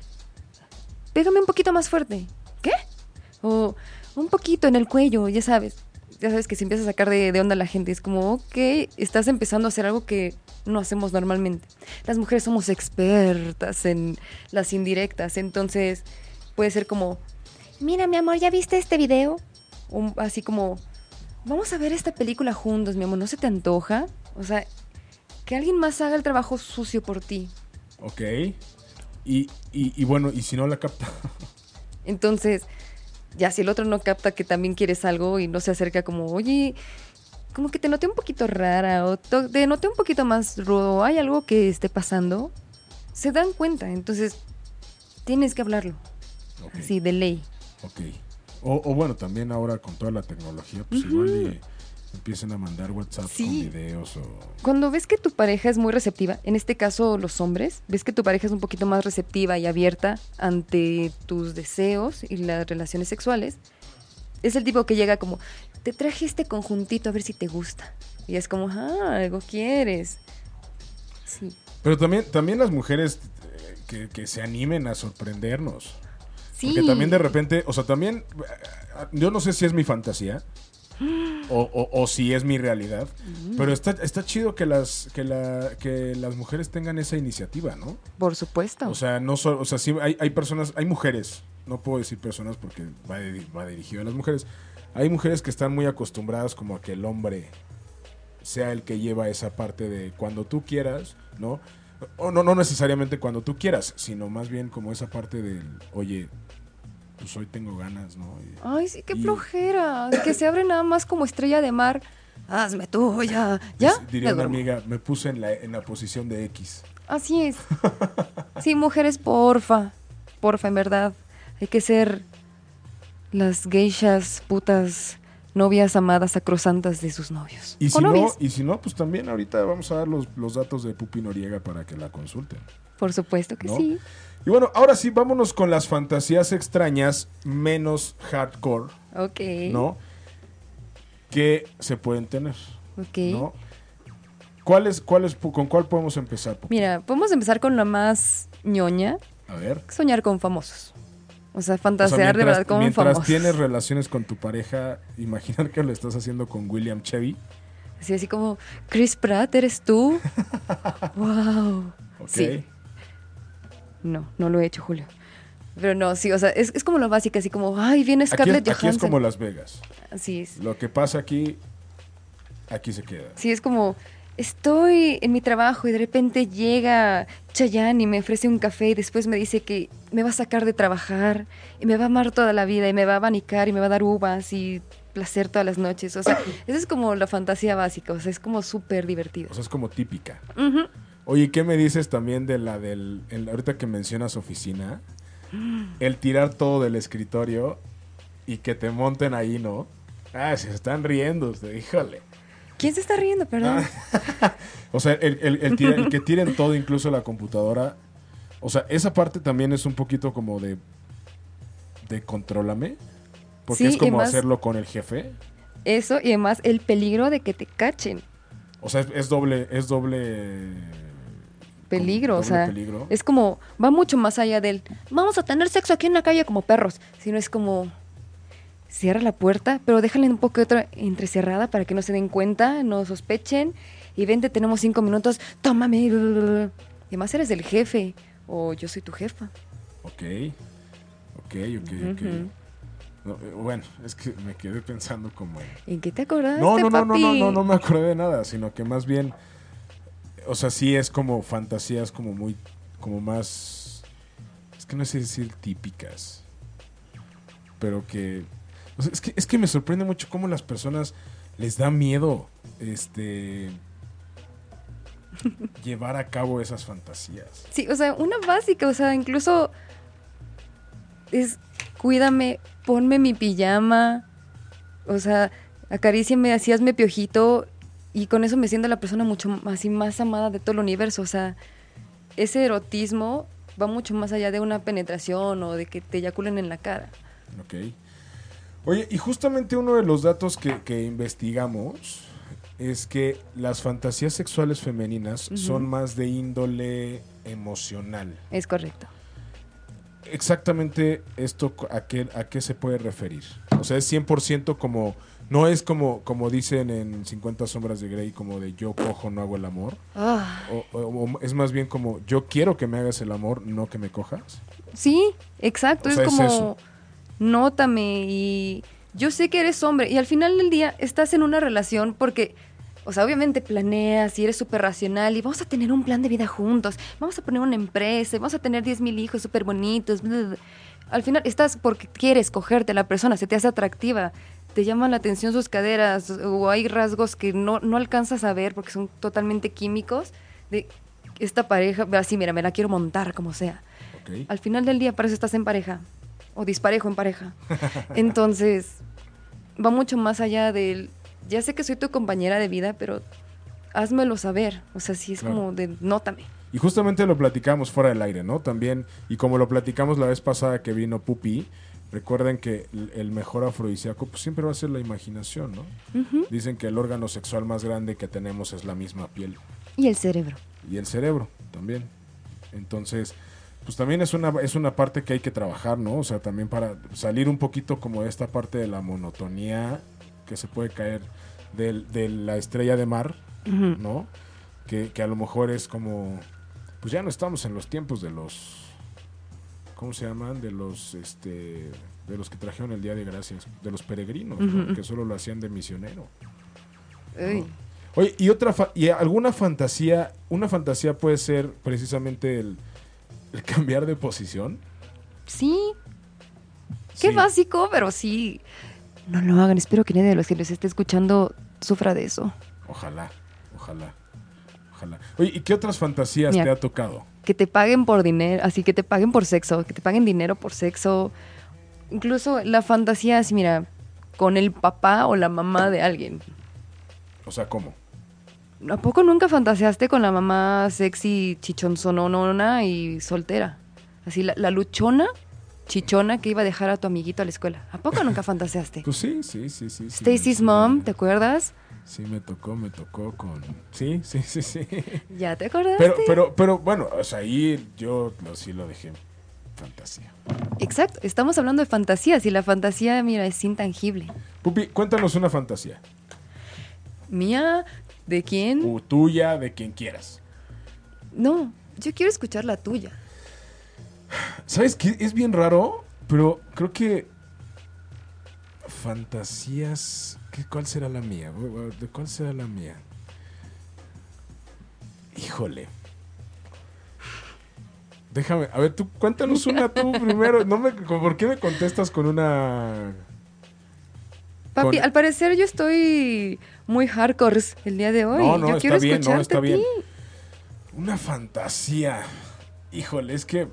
pégame un poquito más fuerte. ¿Qué? O un poquito en el cuello, ya sabes. Ya sabes que se empieza a sacar de, de onda la gente. Es como, ok, estás empezando a hacer algo que no hacemos normalmente. Las mujeres somos expertas en las indirectas, entonces puede ser como, mira mi amor, ¿ya viste este video? O así como, vamos a ver esta película juntos, mi amor, ¿no se te antoja? O sea, que alguien más haga el trabajo sucio por ti. ¿Ok? Y, y, y bueno, y si no la capta. Entonces, ya si el otro no capta que también quieres algo y no se acerca como, oye, como que te noté un poquito rara o te noté un poquito más rudo, ¿hay algo que esté pasando? Se dan cuenta, entonces tienes que hablarlo, Ok, así, de ley. ok. O, o bueno, también ahora con toda la tecnología, pues igual empiecen a mandar WhatsApp con videos o... Cuando ves que tu pareja es muy receptiva, en este caso los hombres, ves que tu pareja es un poquito más receptiva y abierta ante tus deseos y las relaciones sexuales, es el tipo que llega como, te traje este conjuntito a ver si te gusta. Y es como, ah, algo quieres. Sí. Pero también, también las mujeres eh, que, que se animen a sorprendernos. Sí. Porque también de repente, o sea, también, eh, yo no sé si es mi fantasía o, o- o si es mi realidad, pero está, está chido que las, que, la, que las mujeres tengan esa iniciativa, ¿no? Por supuesto. O sea, no solo, o sea, sí hay, hay personas, hay mujeres, no puedo decir personas porque va dirigido a las mujeres, hay mujeres que están muy acostumbradas como a que el hombre sea el que lleva esa parte de cuando tú quieras, ¿no? O no, no necesariamente cuando tú quieras, sino más bien como esa parte del, oye, pues hoy tengo ganas, ¿no? Y- Ay, sí, qué Y- flojera. Que se abre nada más como estrella de mar. Hazme tú, ya. ¿Ya? Dice- Diría Me una amiga, me puse en la, en la posición de X. Así es. Sí, mujeres, porfa. Porfa, en verdad. Hay que ser las geishas, putas, novias amadas, sacrosantas de sus novios. Y si, no, y si no, pues también ahorita vamos a dar los, los datos de Pupi Noriega para que la consulten. por supuesto que ¿no? sí. Y bueno, ahora sí, vámonos con las fantasías extrañas menos hardcore, Ok. ¿no? Que se pueden tener, Ok. ¿no? ¿Cuál es, cuál es, ¿Con cuál podemos empezar? Mira, podemos empezar con la más ñoña, A ver. soñar con famosos. O sea, O sea, fantasear de verdad con mientras famosos. tienes relaciones con tu pareja, imaginar que lo estás haciendo con William Chevy. Así, así como, Chris Pratt, ¿eres tú? wow. ¿ok? Sí. No, no lo he hecho, Julio. Pero no, sí, o sea, es, es como lo básico, así como, ay, viene Aquí, Scarlett es, aquí es Johansson. como Las Vegas. Así es. Lo que pasa aquí, aquí se queda. Sí, es como, estoy en mi trabajo y de repente llega Chayanne y me ofrece un café y después me dice que me va a sacar de trabajar y me va a amar toda la vida y me va a abanicar y me va a dar uvas y placer todas las noches. O sea, esa es como la fantasía básica, o sea, es como súper divertido. O sea, es como típica. Ujú. Oye, ¿qué me dices también de la del. el- ahorita que mencionas oficina? El tirar todo del escritorio y que te monten ahí, ¿no? Ah, se están riendo, usted, híjole. ¿Quién se está riendo, perdón? O sea, el, el- el tira- el que tiren todo, incluso la computadora. O sea, esa parte también es un poquito como de. de contrólame. Porque Sí, es como más- hacerlo con el jefe. Eso y además el peligro de que te cachen. O sea, es, es doble. Es doble. Peligro, o sea, peligro. es como, va mucho más allá del, vamos a tener sexo aquí en la calle como perros, sino es como, cierra la puerta, pero déjale un poco otra entrecerrada para que no se den cuenta, no sospechen, y vente, tenemos cinco minutos, tómame, y además eres el jefe, o yo soy tu jefa. Ok. Ok, ok, ok. No, eh, bueno, es que me quedé pensando como en... ¿En qué te acordaste, No, no, no, no, no, no, no me acordé de nada, sino que más bien, o sea, sí es como fantasías como muy, como más, es que no sé decir típicas, pero que, o sea, es que, es que me sorprende mucho cómo las personas les da miedo, este, llevar a cabo esas fantasías. Sí, o sea, una básica, o sea, incluso es cuídame, ponme mi pijama, o sea, acaríciame, así hazme piojito y con eso me siento la persona mucho más, así más amada de todo el universo, o sea, ese erotismo va mucho más allá de una penetración o de que te eyaculen en la cara. Ok. Oye, y justamente uno de los datos que, que investigamos es que las fantasías sexuales femeninas son más de índole emocional. Es correcto. Exactamente esto a qué, a qué se puede referir. O sea, es 100% como, no es como, como dicen en 50 sombras de Grey, como de yo cojo, no hago el amor. Ah, O, o- o es más bien como yo quiero que me hagas el amor, no que me cojas. Sí, exacto. O sea, es es como, eso. nótame y yo sé que eres hombre y al final del día estás en una relación porque, o sea, obviamente planeas y eres súper racional y vamos a tener un plan de vida juntos, vamos a poner una empresa, vamos a tener 10 mil hijos súper bonitos. Al final estás porque quieres cogerte a la persona, se te hace atractiva, te llaman la atención sus caderas o hay rasgos que no, no alcanzas a ver porque son totalmente químicos de esta pareja, así mira, me la quiero montar como sea. Al final del día, para eso estás en pareja. O disparejo en pareja. Entonces, va mucho más allá del. Ya sé que soy tu compañera de vida, pero házmelo saber. O sea, sí es Claro. como de nótame. Y justamente lo platicamos fuera del aire, ¿no? También, y como lo platicamos la vez pasada que vino Pupi, recuerden que el- mejor afrodisíaco pues, siempre va a ser la imaginación, ¿no? Dicen que el órgano sexual más grande que tenemos es la misma piel Y el cerebro. y el cerebro también. Entonces, pues también es una, es una parte que hay que trabajar, ¿no? O sea, también para salir un poquito como de esta parte de la monotonía que se puede caer del- de la estrella de mar. ¿no? Que, que a lo mejor es como, pues ya no estamos en los tiempos de los, ¿cómo se llaman? De los, este, de los que trajeron el Día de Gracias, de los peregrinos, que solo lo hacían de misionero. Oye, y otra, fa- y alguna fantasía, una fantasía puede ser precisamente el, el cambiar de posición. Sí, Qué Sí. básico, pero sí. No lo hagan. Espero que nadie de los que les esté escuchando sufra de eso. Ojalá, ojalá, ojalá. Oye, ¿y qué otras fantasías Mira. te ha tocado? Que te paguen por dinero, así que te paguen por sexo, que te paguen dinero por sexo. Incluso la fantasía es, mira, con el papá o la mamá de alguien. O sea, ¿cómo? ¿A poco nunca fantaseaste con la mamá sexy, chichonzononona y soltera? Así, la, la luchona, chichona que iba a dejar a tu amiguito a la escuela. ¿A poco nunca fantaseaste? Pues sí, sí, sí, sí. Stacy's sí, mom, ¿te acuerdas? Sí, me tocó, me tocó con... Sí, sí, sí, sí. ¿Ya te acordaste? Pero, pero, pero, bueno, o sea, ahí yo sí lo dejé fantasía. Exacto, estamos hablando de fantasías y la fantasía, mira, es intangible. Pupi, cuéntanos una fantasía. ¿Mía? ¿De quién? O tuya, de quien quieras. No, yo quiero escuchar la tuya. ¿Sabes qué? Es bien raro, pero creo que fantasías... ¿qué, ¿Cuál será la mía? ¿De cuál será la mía? Híjole. Déjame, a ver, tú cuéntanos una tú primero. No me, ¿Por qué me contestas con una... Papi, Con- al parecer yo estoy muy hardcore el día de hoy. No, no, yo está quiero bien, no, está bien. Una fantasía. Híjole, es que...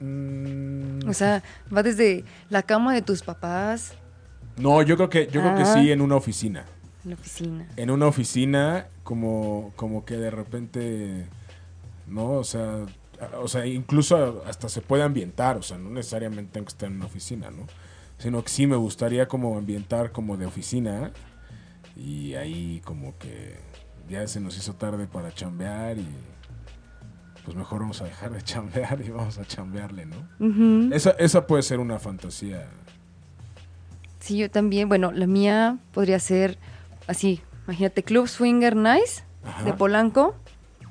mm, O sea, va desde la cama de tus papás no, yo creo que, yo creo que sí en una oficina. la oficina. en una oficina como, como que de repente, ¿no? O sea, o sea, incluso hasta se puede ambientar, o sea, no necesariamente tengo que estar en una oficina, ¿no? Sino que sí me gustaría como ambientar como de oficina y ahí como que ya se nos hizo tarde para chambear y pues mejor vamos a dejar de chambear y vamos a chambearle, ¿no? Esa, esa puede ser una fantasía. Sí, yo también. Bueno, la mía podría ser así. Imagínate, Club Swinger Nice Ajá. de Polanco.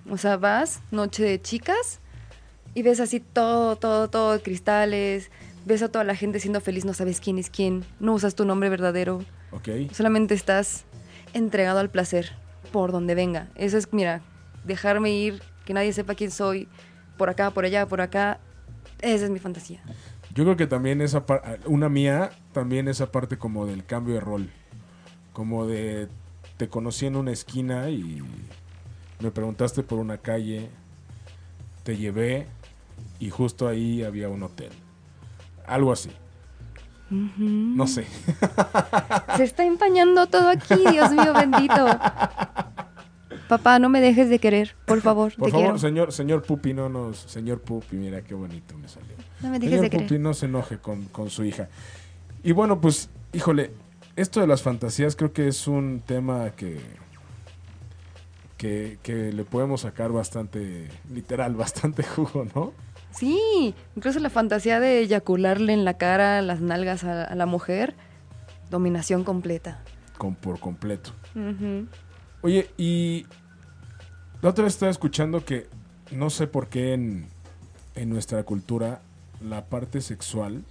O sea, vas, noche de chicas, y ves así todo, todo, todo, de cristales. Ves a toda la gente siendo feliz, no sabes quién es quién. No usas tu nombre verdadero. ¿Ok? Solamente estás entregado al placer, por donde venga. Eso es, mira, dejarme ir, que nadie sepa quién soy, por acá, por allá, por acá. Esa es mi fantasía. Yo creo que también esa parte, una mía, también esa parte como del cambio de rol. Como de, te conocí en una esquina y me preguntaste por una calle, te llevé y justo ahí había un hotel. Algo así. No sé. Se está empañando todo aquí, Dios mío bendito. Papá, no me dejes de querer, por favor, Por te favor, quiero. señor, señor Pupi, no nos, señor Pupi, mira qué bonito me salió. No me dejes Señor de querer. Pupi, no se enoje con, con su hija. Y bueno, pues, híjole, esto de las fantasías creo que es un tema que, que, que le podemos sacar bastante, literal, bastante jugo, ¿no? Sí, incluso la fantasía de eyacularle en la cara las nalgas a, a la mujer, dominación completa. Con, por completo. Oye, y la otra vez estaba escuchando que no sé por qué en, en nuestra cultura la parte sexual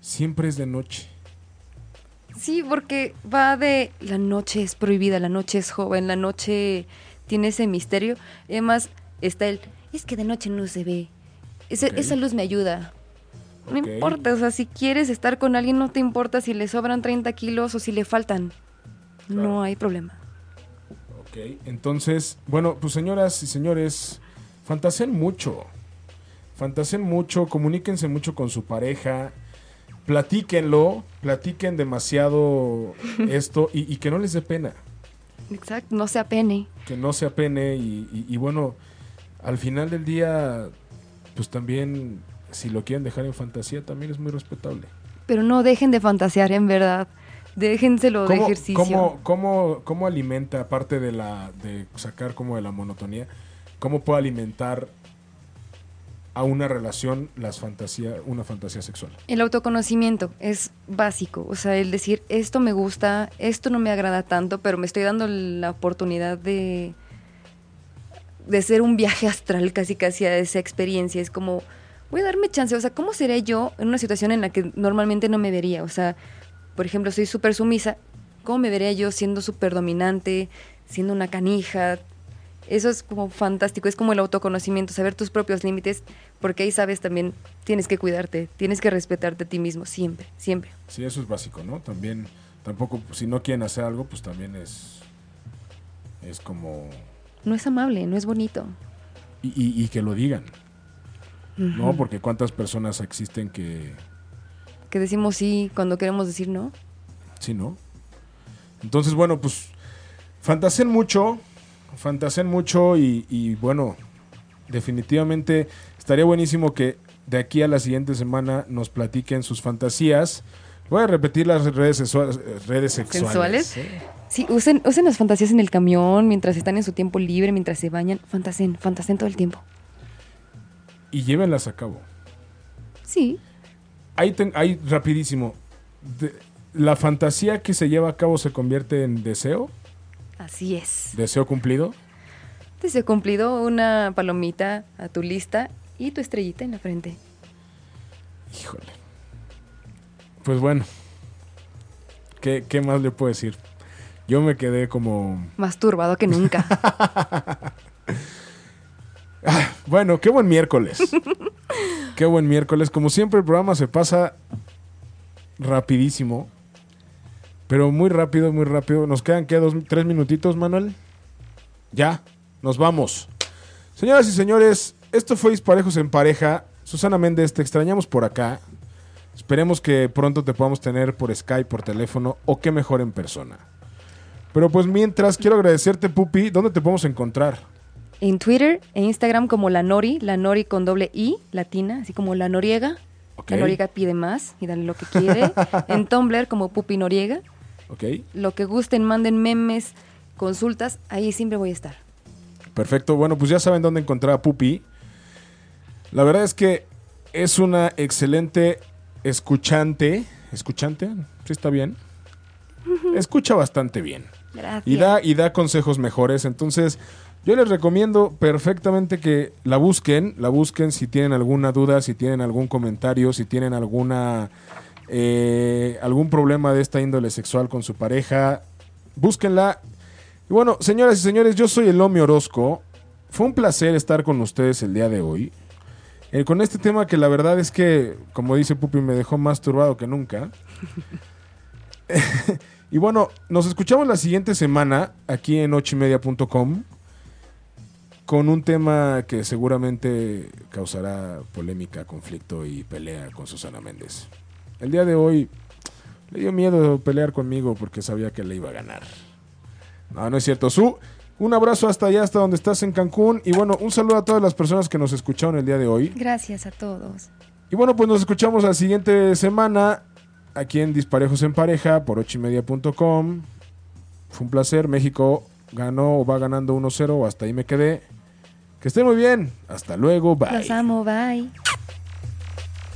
siempre es de noche. Sí, porque va de la noche es prohibida, la noche es joven, la noche tiene ese misterio. Además está el, es que de noche no se ve. Ese-. Esa luz me ayuda. No importa, o sea, si quieres estar con alguien, no te importa si le sobran 30 kilos o si le faltan. Claro. No hay problema. Ok, entonces, bueno, pues señoras y señores, fantaseen mucho. Fantaseen mucho, comuníquense mucho con su pareja, platíquenlo, platiquen demasiado esto y, y que no les dé pena, Exacto, no se apene. que no se apene y, y- y bueno, al final del día, pues también, si lo quieren dejar en fantasía, también es muy respetable. Pero no dejen de fantasear, en verdad. Déjenselo de ¿Cómo, ejercicio. cómo- cómo- cómo alimenta, aparte de la de sacar como de la monotonía, cómo puede alimentar a una relación las fantasía, una fantasía sexual? El autoconocimiento es básico, o sea, el decir esto me gusta, esto no me agrada tanto, pero me estoy dando la oportunidad de de ser un viaje astral casi casi a esa experiencia, es como voy a darme chance, o sea, ¿cómo seré yo en una situación en la que normalmente no me vería? O sea, por ejemplo, soy súper sumisa, ¿cómo me vería yo siendo súper dominante, siendo una canija? Eso es como fantástico, es como el autoconocimiento, saber tus propios límites, Porque ahí sabes también, tienes que cuidarte, tienes que respetarte a ti mismo, siempre, siempre. Sí, eso es básico, ¿no? También, tampoco, si no quieren hacer algo, pues también es, es como... No es amable, no es bonito. Y, y- y que lo digan, ¿no? Porque cuántas personas existen que, Que decimos sí cuando queremos decir no. sí, ¿no? Entonces, bueno, pues fantaseen mucho, fantaseen mucho y, y, bueno, definitivamente estaría buenísimo que de aquí a la siguiente semana nos platiquen sus fantasías. Voy a repetir las redes, sexua- redes sexuales. ¿Sensuales? ¿eh? Sí, usen, usen las fantasías en el camión, mientras están en su tiempo libre, mientras se bañan. Fantaseen, fantaseen todo el tiempo. Y llévenlas a cabo. Sí, Ahí, ten- ahí rapidísimo. De- la fantasía que se lleva a cabo se convierte en deseo, así es. deseo cumplido. Deseo cumplido, una palomita a tu lista y tu estrellita en la frente. Híjole. Pues bueno. ¿Qué, qué más le puedo decir? Yo me quedé como... Más turbado que nunca. Bueno, qué buen miércoles. qué buen miércoles. Como siempre el programa se pasa rapidísimo. Pero muy rápido, muy rápido. Nos quedan, ¿qué? Tres minutitos, Manuel. Ya, nos vamos. Señoras y señores, esto fue Disparejos en Pareja. Susana Méndez, te extrañamos por acá. Esperemos que pronto te podamos tener por Skype, por teléfono o qué mejor en persona. Pero pues mientras, quiero agradecerte, Pupi. ¿Dónde te podemos encontrar? En Twitter e Instagram como la Nori, la Nori con doble I, latina, así como la Noriega. La Noriega pide más y dale lo que quiere. en Tumblr como Pupi Noriega. ¿Ok? Lo que gusten, manden memes, consultas, ahí siempre voy a estar. Perfecto. Bueno, pues ya saben dónde encontrar a Pupi. La verdad es que es una excelente escuchante. ¿Escuchante? Sí, está bien. Escucha bastante bien. Gracias. Y da, y da consejos mejores. Entonces, yo les recomiendo perfectamente que la busquen. La busquen si tienen alguna duda, si tienen algún comentario, si tienen alguna eh, algún problema de esta índole sexual con su pareja. Búsquenla. Y bueno, señoras y señores, yo soy el Lomi Orozco. Fue un placer estar con ustedes el día de hoy. Eh, con este tema que la verdad es que, como dice Pupi, me dejó más turbado que nunca. y bueno, nos escuchamos la siguiente semana aquí en ochimedia.com con un tema que seguramente causará polémica, conflicto y pelea con Susana Méndez. El día de hoy le dio miedo pelear conmigo porque sabía que le iba a ganar. No, no es cierto. Su, un abrazo hasta allá, hasta donde estás en Cancún. Y bueno, un saludo a todas las personas que nos escucharon el día de hoy. Gracias a todos. Y bueno, pues nos escuchamos la siguiente semana aquí en Disparejos en Pareja por ochimedia.com. Fue un placer. México ganó o va ganando 1-0. Hasta ahí me quedé. Que estén muy bien. Hasta luego. Bye. Los amo, bye.